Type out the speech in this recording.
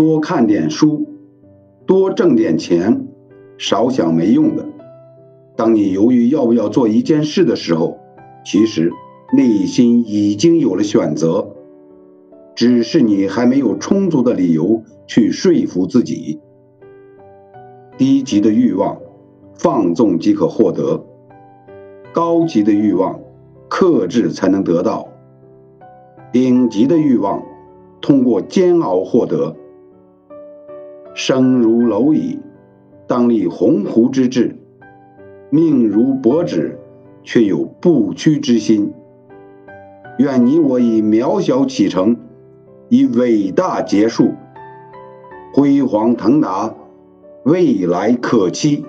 多看点书，多挣点钱，少想没用的。当你犹豫要不要做一件事的时候，其实内心已经有了选择，只是你还没有充足的理由去说服自己。低级的欲望，放纵即可获得；高级的欲望，克制才能得到；顶级的欲望，通过煎熬获得。生如蝼蚁，当立鸿鹄之志；命如薄纸，却有不屈之心。愿你我以渺小启程，以伟大结束，辉煌腾达。未来可期。